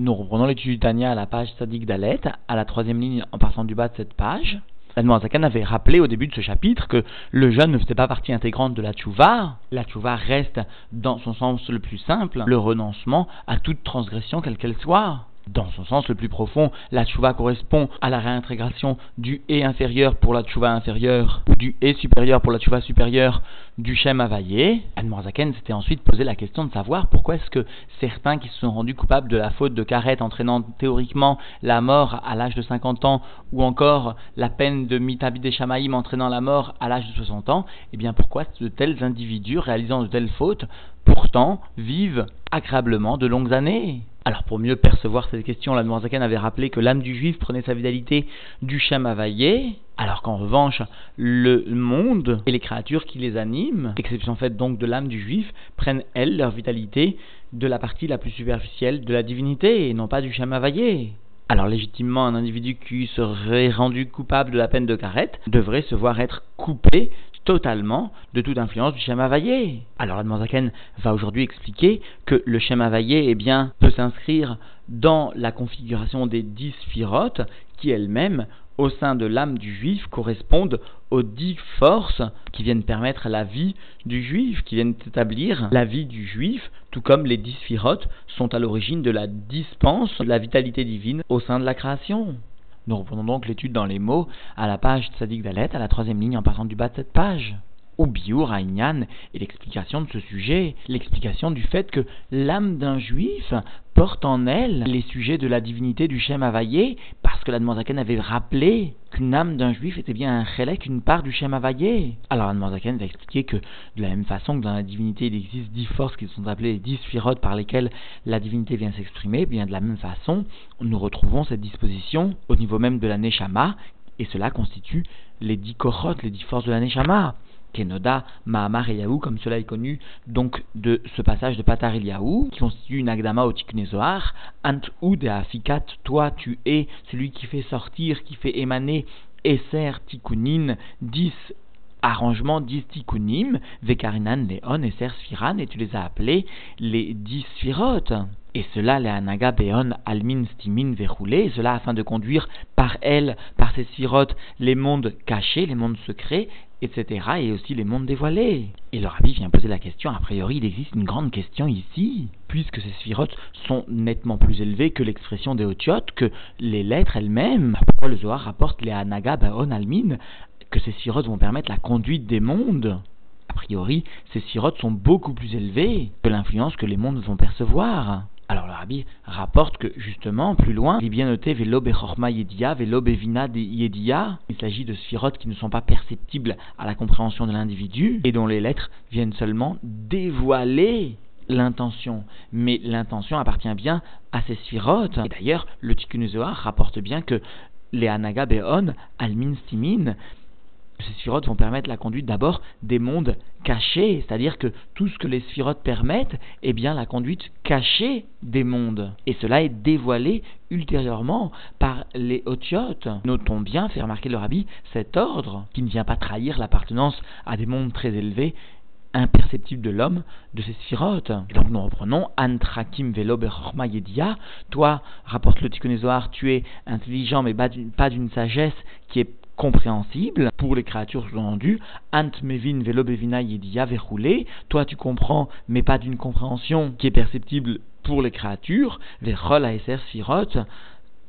Nous reprenons l'étude du Tania à la page Sadik Dalet, à la troisième ligne en partant du bas de cette page. Zakan avait rappelé au début de ce chapitre que le jeûne ne faisait pas partie intégrante de la tchouva. La tchouva reste dans son sens le plus simple, le renoncement à toute transgression quelle qu'elle soit. Dans son sens le plus profond, la tchouva correspond à la réintégration du et inférieur pour la tchouva inférieure, du et supérieur pour la tchouva supérieure du Shem Havayé. Anne s'était ensuite posé la question de savoir pourquoi est-ce que certains qui se sont rendus coupables de la faute de Karet entraînant théoriquement la mort à l'âge de 50 ans, ou encore la peine de Mitabi des Shamaïm entraînant la mort à l'âge de 60 ans, eh bien pourquoi de tels individus réalisant de telles fautes pourtant vivent agréablement de longues années? Alors pour mieux percevoir cette question, la Zaken avait rappelé que l'âme du juif prenait sa vitalité du Shem Havayé, alors qu'en revanche, le monde et les créatures qui les animent, exception faite donc de l'âme du juif, prennent elles leur vitalité de la partie la plus superficielle de la divinité et non pas du Shem Havayé. Alors légitimement, un individu qui serait rendu coupable de la peine de carette devrait se voir être coupé totalement de toute influence du schéma vaillé. Alors Admanzaken va aujourd'hui expliquer que le schéma vaillé eh bien, peut s'inscrire dans la configuration des dix sphirotes qui elles-mêmes au sein de l'âme du juif correspondent aux dix forces qui viennent permettre la vie du juif, qui viennent établir la vie du juif, tout comme les dix sphirotes sont à l'origine de la dispense de la vitalité divine au sein de la création. Nous reprenons donc l'étude dans les mots à la page Tzadik Dalet, à la troisième ligne en passant du bas de cette page ou Biur et l'explication de ce sujet, l'explication du fait que l'âme d'un juif porte en elle les sujets de la divinité du Shem Havayé, parce que la Zaken avait rappelé qu'une âme d'un juif était bien un chélek, une part du Shem Havayé. Alors la Zaken va expliquer que de la même façon que dans la divinité il existe dix forces qui sont appelées les dix sphirotes par lesquelles la divinité vient s'exprimer, bien de la même façon nous retrouvons cette disposition au niveau même de la Neshama, et cela constitue les dix korotes, les dix forces de la Neshama. Kenoda, Mahamar Eliaou, comme cela est connu donc de ce passage de Patar Eliaou, qui constitue une agdama au Tiknezoar, Ant Oud Afikat, toi tu es celui qui fait sortir, qui fait émaner Esser Tikunin, 10 arrangement dix tikkunim, vekarinan leon et sfiran, et tu les as appelés les dix sphirotes. Et cela, les anaga beon almin stimin verroulé, et cela afin de conduire par elles, par ces sphirotes, les mondes cachés, les mondes secrets, etc., et aussi les mondes dévoilés. Et le rabbi vient poser la question, a priori il existe une grande question ici, puisque ces sphirotes sont nettement plus élevées que l'expression des otiotes, que les lettres elles-mêmes. Pourquoi le Zohar rapporte les anaga almin que ces sphirotes vont permettre la conduite des mondes A priori, ces sphirotes sont beaucoup plus élevées que l'influence que les mondes vont percevoir. Alors le rabbi rapporte que justement, plus loin, il est bien noté Velo Bechorma Yedia, Velo Bevina Yedia. Il s'agit de sphirotes qui ne sont pas perceptibles à la compréhension de l'individu et dont les lettres viennent seulement dévoiler l'intention. Mais l'intention appartient bien à ces sphirotes. Et d'ailleurs, le Tikkun rapporte bien que les Anaga Beon, Almin Stimin, ces sphirotes vont permettre la conduite d'abord des mondes cachés, c'est-à-dire que tout ce que les sphirotes permettent est bien la conduite cachée des mondes. Et cela est dévoilé ultérieurement par les otiotes. Notons bien, fait remarquer le rabbi, cet ordre qui ne vient pas trahir l'appartenance à des mondes très élevés imperceptibles de l'homme, de ces sphirotes. Et donc nous reprenons Antrakim Velo Yedia. Toi, rapporte le Tikkunézoar, tu es intelligent mais pas d'une sagesse qui est compréhensible pour les créatures sous-entendues. Ant mevin velo bevina yedia verroulé. Toi tu comprends, mais pas d'une compréhension qui est perceptible pour les créatures. Verrol aeser sphirot.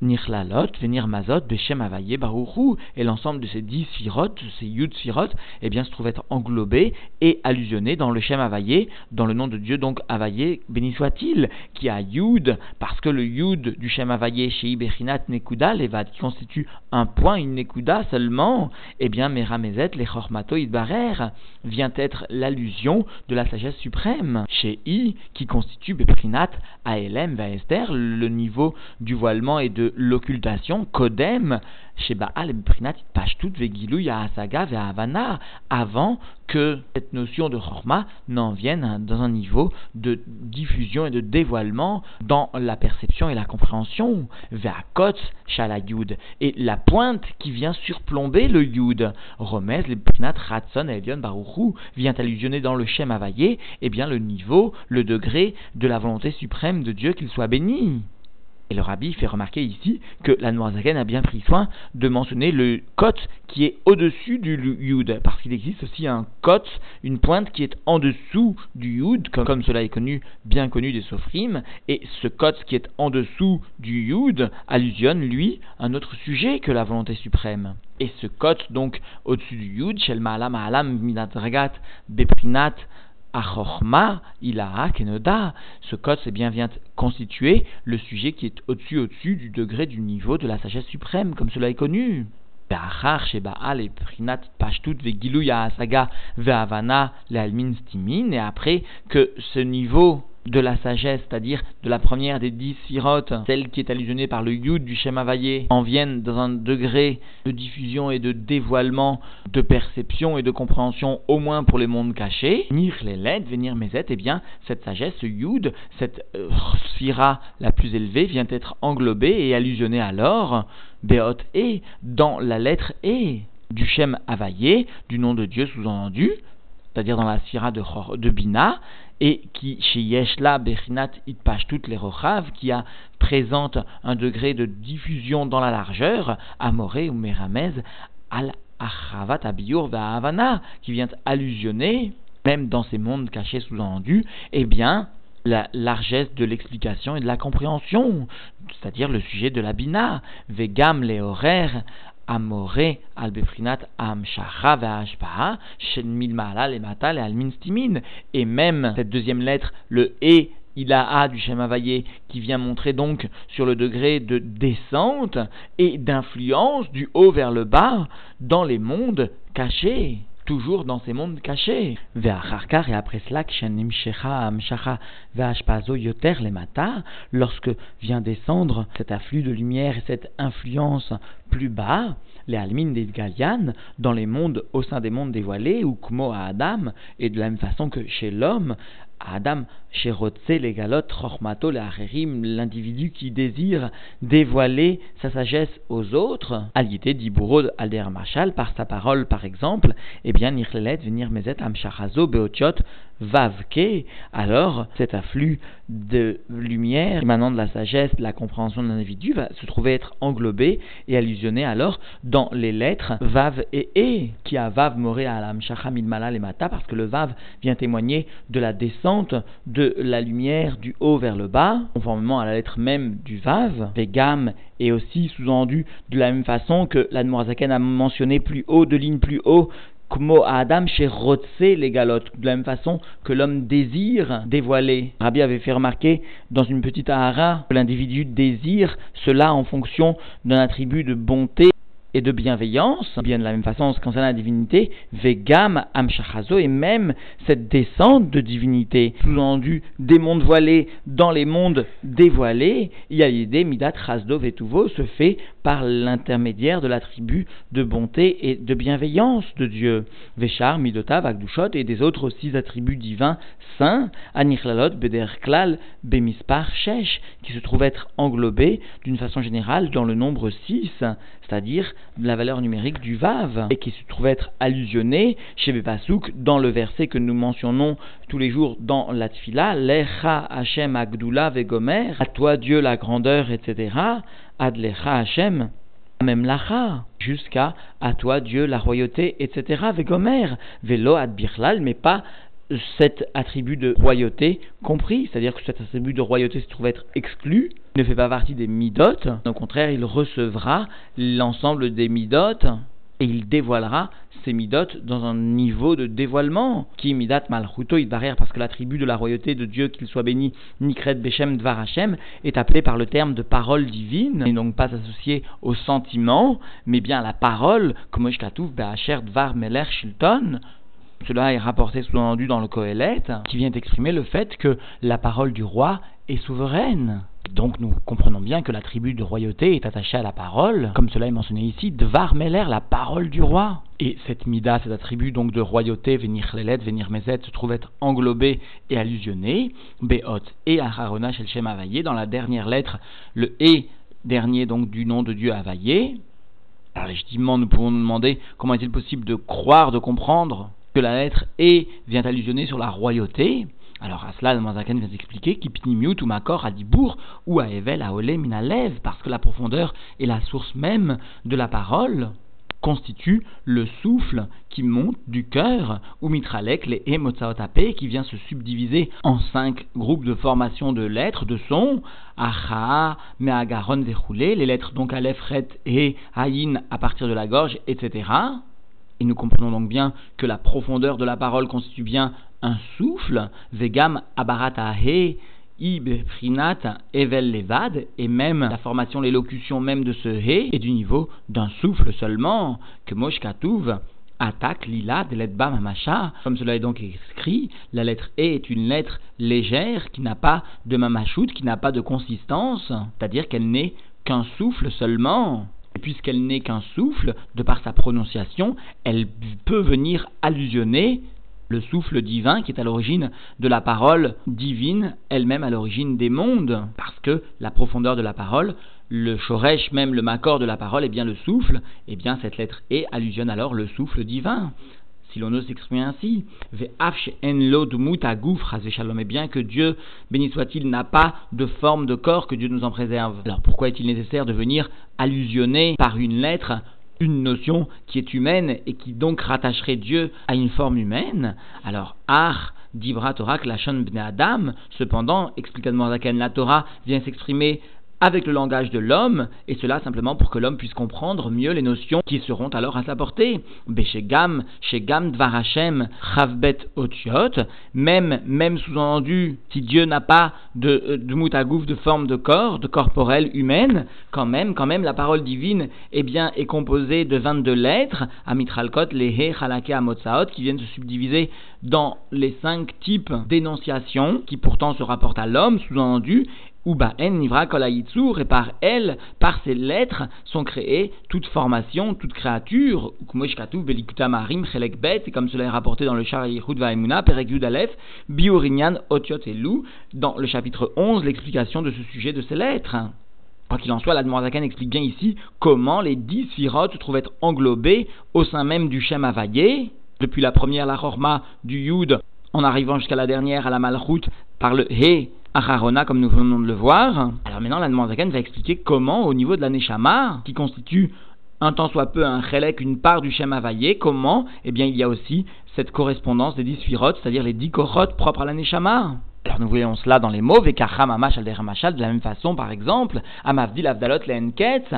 Nirlalot, venir Mazot, Beshem Avaye, Baruchu, et l'ensemble de ces dix sphirotes, ces Yud sphirotes, eh bien, se trouve être englobé et allusionné dans le Shem Avaye, dans le nom de Dieu, donc Avaye, béni soit-il, qui a Yud, parce que le Yud du Shem Avaye chez Iberinat Nekuda, Levad, qui constitue un point, une Nekuda seulement, eh bien, Meramezet, les Chormato Idbarer, vient être l'allusion de la sagesse suprême, chez I, qui constitue Beprinat, Aelem, Vaester, le niveau du voilement et de l'occultation, Kodem, chez Baal et Brinat, Pashtut, Vegilou, Yahasaga, Havana, avant que cette notion de Chorma n'en vienne dans un niveau de diffusion et de dévoilement dans la perception et la compréhension. Ve'akot, Shalayud, et la pointe qui vient surplomber le Yud, Romez, le Brinat, Ratson, Elion, Baruchou, vient allusionner dans le Shem Havayé, eh bien le niveau, le degré de la volonté suprême de Dieu qu'il soit béni. Et le rabbi fait remarquer ici que la Noirzaken a bien pris soin de mentionner le kot qui est au-dessus du yud, parce qu'il existe aussi un kot, une pointe qui est en dessous du yud, comme, cela est connu, bien connu des sofrim, et ce kot qui est en dessous du yud allusionne, lui, un autre sujet que la volonté suprême. Et ce kot, donc, au-dessus du yud, shel ma'alam ma'alam minadragat beprinat Achorma, Ilaha, Kenoda, ce code, c'est bien vient constituer le sujet qui est au-dessus, au-dessus du degré du niveau de la sagesse suprême, comme cela est connu. Et après que ce niveau de la sagesse, c'est-à-dire de la première des dix sirotes, celle qui est allusionnée par le yud du Shem en viennent dans un degré de diffusion et de dévoilement, de perception et de compréhension, au moins pour les mondes cachés. Nir les led, venir meset, eh bien, cette sagesse, ce yud, cette euh, sphira la plus élevée vient être englobée et allusionnée alors, Beot et, dans la lettre E du Shem Havaillé, du nom de Dieu sous-entendu, c'est-à-dire dans la sphira de, de Bina, et qui, chez Yeshla Bechinat toutes les qui a présente un degré de diffusion dans la largeur, Amoré ou Meramez, al Achavat Abiyur Havana, qui vient allusionner, même dans ces mondes cachés sous-entendus, eh bien, la largesse de l'explication et de la compréhension, c'est-à-dire le sujet de la bina, vegam les horaires, amoré al befrinat am shen mil et matal et Et même cette deuxième lettre, le e il a du Shem qui vient montrer donc sur le degré de descente et d'influence du haut vers le bas dans les mondes cachés toujours dans ces mondes cachés. et après cela, lorsque vient descendre cet afflux de lumière et cette influence plus bas, les almines des Galian, dans les mondes, au sein des mondes dévoilés, ou Kmo à Adam, et de la même façon que chez l'homme, Adam, l'individu qui désire dévoiler sa sagesse aux autres, Aliété d'Ibourod Alder Machal, par sa parole par exemple, eh bien, Nirlelet, venir Mezet, Amshachazo, Beotiot, Vavke, alors cet afflux de lumière émanant de la sagesse, de la compréhension de l'individu va se trouver être englobé et allusionné alors dans les lettres Vav et E, qui a Vav Moré Alam Shacham Ilmala et Mata, parce que le Vav vient témoigner de la descente de la lumière du haut vers le bas, conformément à la lettre même du Vav, Vegam et aussi sous-entendu de la même façon que la Zaken a mentionné plus haut, de ligne plus haut, Kmo Adam chez Rotse les galotes, de la même façon que l'homme désire dévoiler. Rabbi avait fait remarquer dans une petite ahara que l'individu désire cela en fonction d'un attribut de bonté et de bienveillance, bien de la même façon en ce qui concerne la divinité, vegam amshachazo, et même cette descente de divinité, sous-entendu des mondes voilés dans les mondes dévoilés, il y a l'idée midat chasdo vetuvo se fait par l'intermédiaire de l'attribut de bonté et de bienveillance de Dieu. Veshar, midota, vagdushot et des autres six attributs divins saints, anichlalot, bederklal, bemispar, shesh, qui se trouvent être englobés d'une façon générale dans le nombre 6, c'est-à-dire la valeur numérique du Vav, et qui se trouve être allusionné chez Bepasouk dans le verset que nous mentionnons tous les jours dans la Tfila, Lecha Hashem Agdula Vegomer, à toi Dieu la grandeur, etc., Adlecha Hashem, même lacha, jusqu'à à toi Dieu la royauté, etc. Vegomer, velo ad birlal, mais pas cet attribut de royauté compris, c'est-à-dire que cet attribut de royauté se trouve être exclu, ne fait pas partie des midotes, au contraire, il recevra l'ensemble des midotes et il dévoilera ces midotes dans un niveau de dévoilement qui midat malchuto barrière parce que l'attribut de la royauté de Dieu qu'il soit béni nikret bechem dvar est appelé par le terme de parole divine et donc pas associé au sentiment mais bien à la parole comme dvar meler shilton cela est rapporté sous-entendu dans le Kohelet, qui vient exprimer le fait que la parole du roi est souveraine. Donc nous comprenons bien que l'attribut de royauté est attaché à la parole, comme cela est mentionné ici, Dvar Meler, la parole du roi. Et cette mida, cet attribut donc de royauté, venir lelet, venir mezet, se trouve être englobé et allusionné, Beot et Aharona shel Shem Availlé, dans la dernière lettre, le et dernier donc du nom de Dieu Availlé. Alors légitimement, nous pouvons nous demander comment est-il possible de croire, de comprendre la lettre E vient allusionner sur la royauté, Alors à cela, le Manzaken vient expliquer qu'Ipnimiut ou Makor a Dibour ou à Evel à Olé Minalev, parce que la profondeur est la source même de la parole constitue le souffle qui monte du cœur, ou mitralek, les emotsaotapé, qui vient se subdiviser en cinq groupes de formation de lettres, de sons, acha, meagaron, verroulé, les lettres donc aleph, ret et haïn à partir de la gorge, etc. Et nous comprenons donc bien que la profondeur de la parole constitue bien un souffle, vegam abaratahe, Ib, Prinat, Evel, Levad, et même la formation, l'élocution même de ce He est du niveau d'un souffle seulement, que Moshkatouv attaque Lila de l'Edba Mamacha. Comme cela est donc écrit, la lettre E est une lettre légère qui n'a pas de Mamachout, qui n'a pas de consistance, c'est-à-dire qu'elle n'est qu'un souffle seulement. Et puisqu'elle n'est qu'un souffle, de par sa prononciation, elle peut venir allusionner le souffle divin qui est à l'origine de la parole divine, elle-même à l'origine des mondes, parce que la profondeur de la parole, le shoresh même, le makor de la parole, est bien le souffle, et bien cette lettre E allusionne alors le souffle divin. Si l'on ose s'exprimer ainsi, et bien que Dieu, béni soit-il, n'a pas de forme de corps, que Dieu nous en préserve. Alors pourquoi est-il nécessaire de venir allusionner par une lettre une notion qui est humaine et qui donc rattacherait Dieu à une forme humaine, alors Ar Dibra Torah Klashon Bne Adam, cependant, explique la Torah vient s'exprimer avec le langage de l'homme, et cela simplement pour que l'homme puisse comprendre mieux les notions qui seront alors à sa portée. Beshegam, Shegam Dvarachem, Chavbet Otiot, même, même sous-entendu, si Dieu n'a pas de, euh, de moutagouf de forme de corps, de corporelle humaine, quand même, quand même, la parole divine, eh bien, est composée de 22 lettres, Amitralkot, Lehe, Chalake, Amotsaot, qui viennent se subdiviser dans les cinq types d'énonciation, qui pourtant se rapportent à l'homme, sous-entendu, en Nivra et par elle, par ces lettres, sont créées toute formation, toute créature, et comme cela est rapporté dans le Shar Vaimuna, Perek Alef, Biorinyan, Otiot et Lou, dans le chapitre 11, l'explication de ce sujet de ces lettres. Quoi qu'il en soit, la Zakan explique bien ici comment les dix sphirotes se trouvent être englobées au sein même du Shem Avayé, depuis la première, la Rorma, du Yud, en arrivant jusqu'à la dernière, à la Malchut, par le He, Comme nous venons de le voir. Alors maintenant, la Zaken va expliquer comment, au niveau de la Neshama, qui constitue un tant soit peu un chelek, une part du Shem Havayé, comment Eh bien, il y a aussi cette correspondance des dix sphirotes, c'est-à-dire les dix korotes propres à la Neshama. Alors nous voyons cela dans les mots, Vekacham Amash Alderamashal, de la même façon, par exemple, Amavdil Avdalot Lehenketz,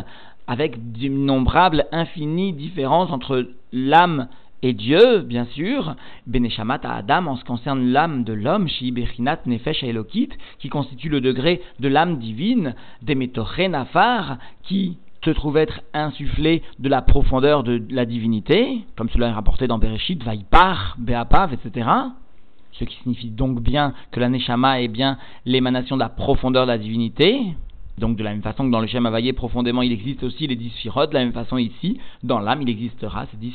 avec d'innombrables infinies différences entre l'âme et Dieu, bien sûr, Beneshamat à Adam en ce qui concerne l'âme de l'homme, Shiberinat Nefesh Elokit, qui constitue le degré de l'âme divine, Nafar, qui se trouve être insufflé de la profondeur de la divinité, comme cela est rapporté dans Bereshit, Vaipar, Beapav, etc. Ce qui signifie donc bien que la Neshama est bien l'émanation de la profondeur de la divinité. Donc de la même façon que dans le Shem Havayé profondément il existe aussi les dix de la même façon ici, dans l'âme il existera ces dix.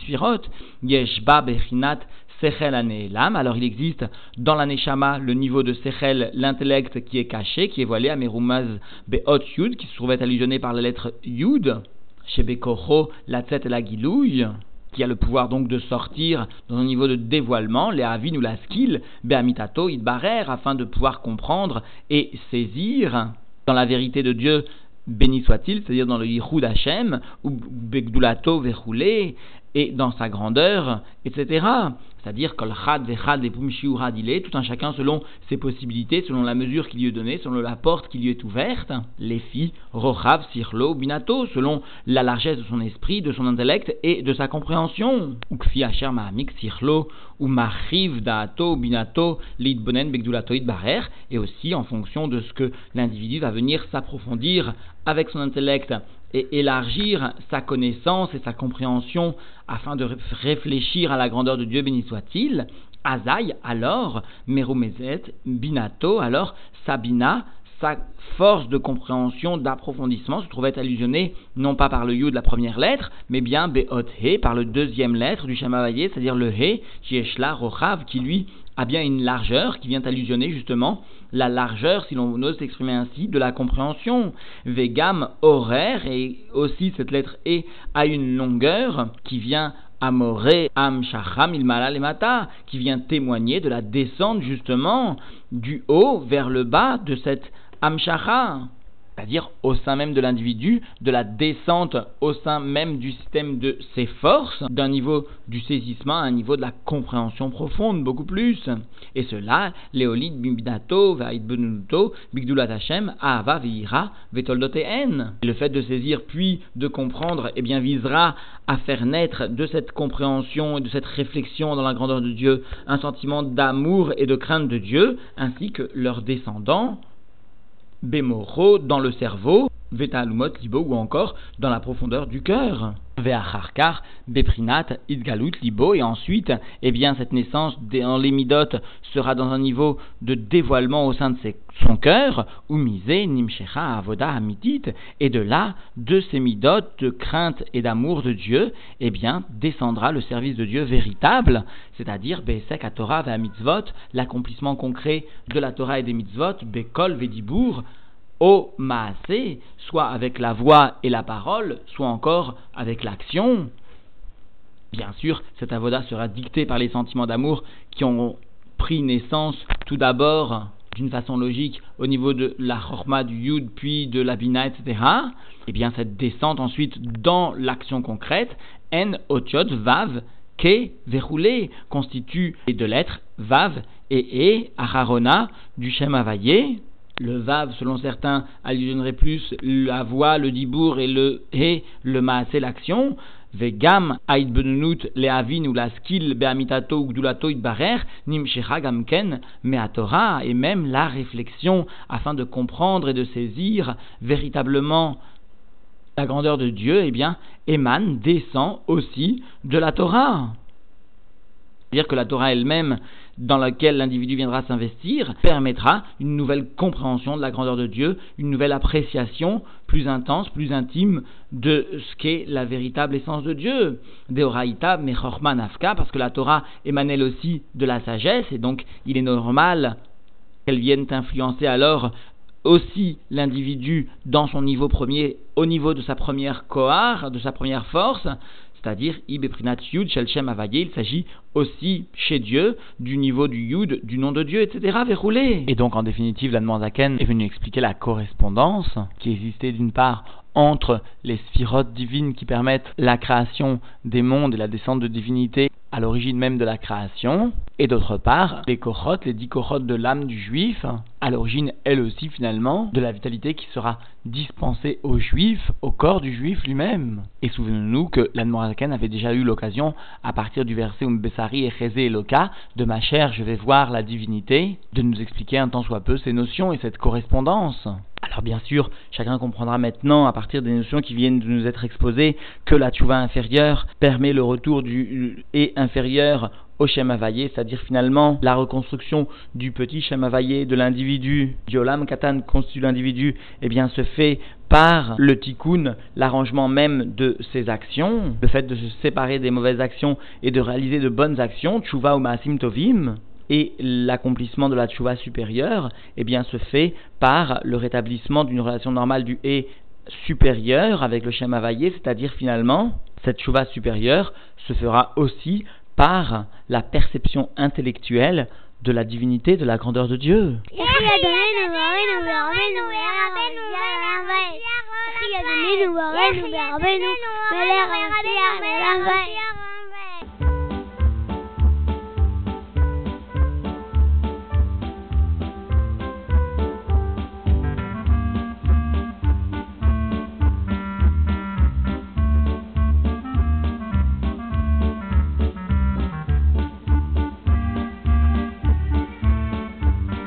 Yeshba Bechinat Sechel Anelam, alors il existe dans la Neshama le niveau de Sechel, l'intellect qui est caché, qui est voilé à Merumaz Beot Yud, qui se trouvait allusionné par la lettre Yud, chez Bekocho, la tête et la Gilouille qui a le pouvoir donc de sortir dans un niveau de dévoilement, les avin ou la skill, beamitato, idbarer, afin de pouvoir comprendre et saisir dans la vérité de Dieu, béni soit-il, c'est-à-dire dans le Yichud Hashem, ou Begdulato Verroulé, et dans sa grandeur, etc c'est-à-dire kol chad vechad il est, tout un chacun selon ses possibilités, selon la mesure qu'il lui est donnée, selon la porte qui lui est ouverte, les filles, rochav, sirlo, binato, selon la largesse de son esprit, de son intellect et de sa compréhension. Ukfi asher mahamik sirlo, ou machiv daato, binato, lidbonen begdulato barer, et aussi en fonction de ce que l'individu va venir s'approfondir avec son intellect et élargir sa connaissance et sa compréhension afin de réfléchir à la grandeur de Dieu, béni soit-il, Azaï, alors, Merumezet, Binato, alors, Sabina, sa force de compréhension, d'approfondissement se trouvait allusionnée non pas par le you de la première lettre, mais bien Beot He, par le deuxième lettre du Shamavayé, c'est-à-dire le He, Chieshla, Rochav, qui lui a bien une largeur, qui vient allusionner justement la largeur, si l'on ose s'exprimer ainsi, de la compréhension. Vegam horaire, et aussi cette lettre E a une longueur qui vient Amoré Am Shacham Ilmala qui vient témoigner de la descente justement du haut vers le bas de cette Amshacha c'est-à-dire au sein même de l'individu, de la descente au sein même du système de ses forces, d'un niveau du saisissement à un niveau de la compréhension profonde, beaucoup plus. Et cela, Léolid Bimbidato, Vaidbenuto, Bigdulat Hashem, Ahava. Le fait de saisir puis de comprendre, eh bien, visera à faire naître de cette compréhension et de cette réflexion dans la grandeur de Dieu un sentiment d'amour et de crainte de Dieu, ainsi que leurs descendants, Bemoro dans le cerveau, Vetalumot libo ou encore dans la profondeur du cœur. Veacharkar, Beprinat, Idgalut libo et ensuite, eh bien, cette naissance dans les midotes sera dans un niveau de dévoilement au sein de son cœur, ou misé, nimshecha, avoda, amitit, et de là, de ces midotes de crainte et d'amour de Dieu, eh bien, descendra le service de Dieu véritable, c'est-à-dire, Besek à Torah mitzvot, l'accomplissement concret de la Torah et des mitzvot, Bekol vedibour, au maasé, soit avec la voix et la parole, soit encore avec l'action. Bien sûr, cet avoda sera dicté par les sentiments d'amour qui ont pris naissance tout d'abord d'une façon logique au niveau de la chorma du yud puis de la bina, etc. Et eh bien cette descente ensuite dans l'action concrète, en otiot vav ke verroulé constitue les deux lettres vav et e acharona du shem avayé le vav, selon certains, allusionnerait plus la voix, le dibour et le et le maasé, l'action. Vegam aïd benunut leavin ou la skill beamitato ou gdulato barer nim gamken meatora et même la réflexion afin de comprendre et de saisir véritablement la grandeur de Dieu, eh bien, émane, descend aussi de la Torah. C'est-à-dire que la Torah elle-même dans laquelle l'individu viendra s'investir permettra une nouvelle compréhension de la grandeur de Dieu, une nouvelle appréciation plus intense, plus intime de ce qu'est la véritable essence de Dieu. Deoraita mechorman afka, parce que la Torah émane aussi de la sagesse, et donc il est normal qu'elle vienne influencer alors aussi l'individu dans son niveau premier, au niveau de sa première kohar, de sa première force, c'est-à-dire Ibeprinat Yud Shel Shem il s'agit aussi chez Dieu du niveau du Yud, du nom de Dieu, etc. verroulé. Et donc en définitive, la Zaken est venu expliquer la correspondance qui existait d'une part entre les sphirotes divines qui permettent la création des mondes et la descente de divinité à l'origine même de la création, et d'autre part, les kochot, les dix kochot de l'âme du juif, à l'origine, elle aussi finalement, de la vitalité qui sera dispensée au juif, au corps du juif lui-même. Et souvenons-nous que l'Anmorazaken avait déjà eu l'occasion, à partir du verset Umbesari et Chezé et Loka, de ma chère, je vais voir la divinité, de nous expliquer un tant soit peu ces notions et cette correspondance. Alors bien sûr, chacun comprendra maintenant, à partir des notions qui viennent de nous être exposées, que la tchouva inférieure permet le retour du et inférieur au Shem c'est-à-dire finalement la reconstruction du petit Shem de l'individu. Diolam Katan constitue l'individu, eh bien se fait par le tikkun, l'arrangement même de ses actions, le fait de se séparer des mauvaises actions et de réaliser de bonnes actions, tchouva ou maasim tovim et l'accomplissement de la tchouva supérieure, eh bien, se fait par le rétablissement d'une relation normale du et supérieur avec le Shem c'est-à-dire finalement, cette tchouva supérieure se fera aussi par la perception intellectuelle de la divinité, de la grandeur de Dieu.